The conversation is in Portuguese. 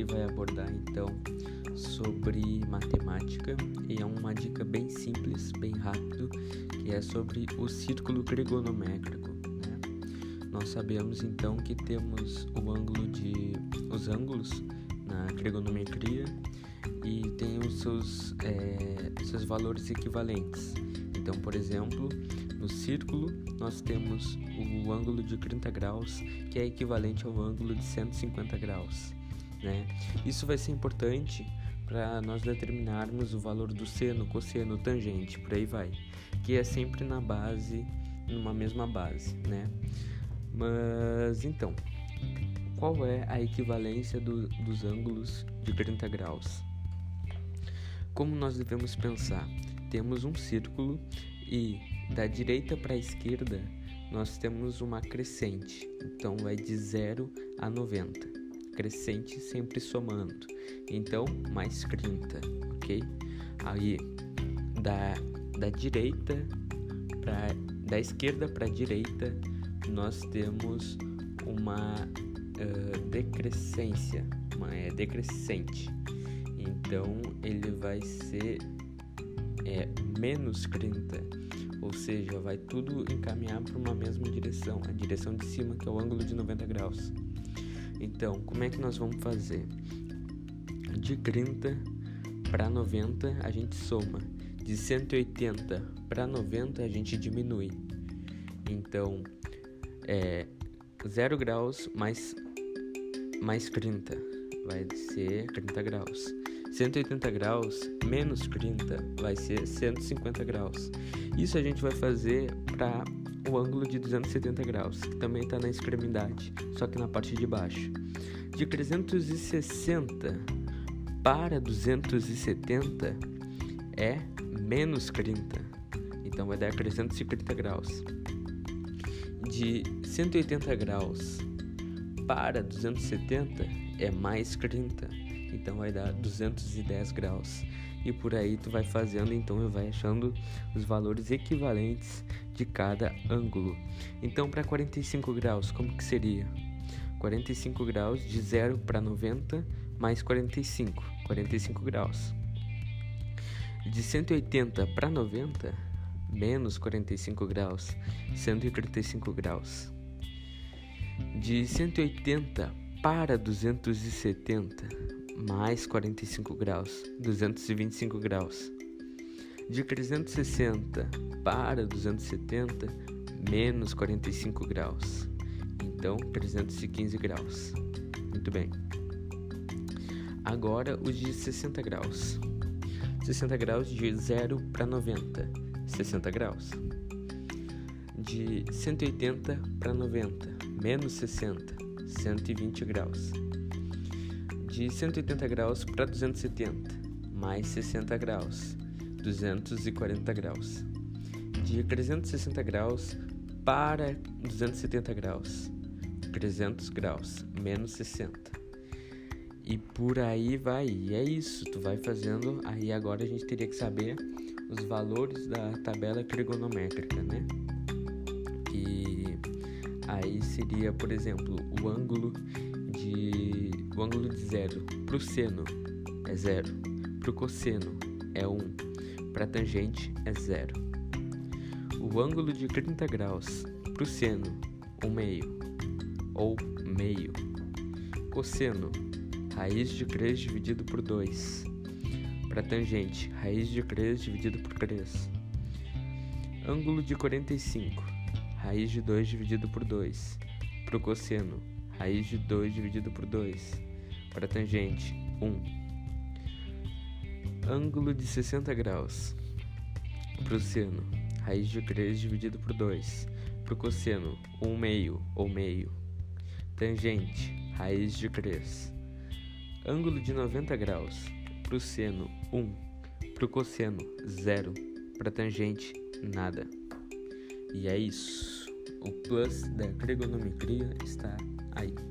aqui vai abordar então sobre matemática e é uma dica bem simples, bem rápido, que é sobre o círculo trigonométrico. Né? Nós sabemos então que temos o ângulo de os ângulos na trigonometria e tem os seus, é, seus valores equivalentes. Então, por exemplo, no círculo nós temos o ângulo de 30 graus, que é equivalente ao ângulo de 150 graus. Né? Isso vai ser importante para nós determinarmos o valor do seno, cosseno, tangente, por aí vai, que é sempre na base, numa mesma base, né? Mas então, qual é a equivalência do, dos ângulos de 30 graus? Como nós devemos pensar? Temos um círculo e da direita para a esquerda nós temos uma crescente, então vai de 0 a 90. Crescente sempre somando, então mais 30, ok? Aí da, da direita para da esquerda para a direita nós temos uma uh, decrescência, uma é decrescente. Então ele vai ser é, menos 30 ou seja, vai tudo encaminhar para uma mesma direção, a direção de cima, que é o ângulo de 90 graus. Então, como é que nós vamos fazer? De 30 para 90 a gente soma, de 180 para 90 a gente diminui. Então, é 0 graus mais, mais 30 vai ser 30 graus. 180 graus menos 30 vai ser 150 graus. Isso a gente vai fazer para o ângulo de 270 graus, que também está na extremidade, só que na parte de baixo. De 360 para 270 é menos 30, então vai dar 350 graus. De 180 graus para 270 é mais 30, então vai dar 210 graus. E por aí tu vai fazendo, então vai achando os valores equivalentes de cada ângulo. Então para 45 graus, como que seria? 45 graus de 0 para 90 mais 45, 45 graus. De 180 para 90 menos 45 graus, 135 graus. De 180 para 270 mais 45 graus, 225 graus. De 360 para 270, menos 45 graus. Então, 315 graus. Muito bem. Agora os de 60 graus. 60 graus de 0 para 90, 60 graus. De 180 para 90, menos 60, 120 graus de 180 graus para 270, mais 60 graus, 240 graus. De 360 graus para 270 graus, 300 graus, menos 60. E por aí vai, e é isso, tu vai fazendo, aí agora a gente teria que saber os valores da tabela trigonométrica, né? Que aí seria, por exemplo, o ângulo ângulo de zero para o seno é zero, para o cosseno é 1, um, para a tangente é zero. O ângulo de 30 graus para o seno, 1 um meio ou meio. Cosseno, raiz de 3 dividido por 2. Para tangente, raiz de 3 dividido por 3. Ângulo de 45, raiz de 2 dividido por 2. Para o cosseno, raiz de 2 dividido por 2. Para tangente, 1. Ângulo de 60 graus. Para o seno, raiz de 3 dividido por 2. Para o cosseno, 1 meio ou meio. Tangente, raiz de 3. Ângulo de 90 graus. Para o seno, 1. Para o cosseno, 0. Para tangente, nada. E é isso. O plus da trigonometria está aí.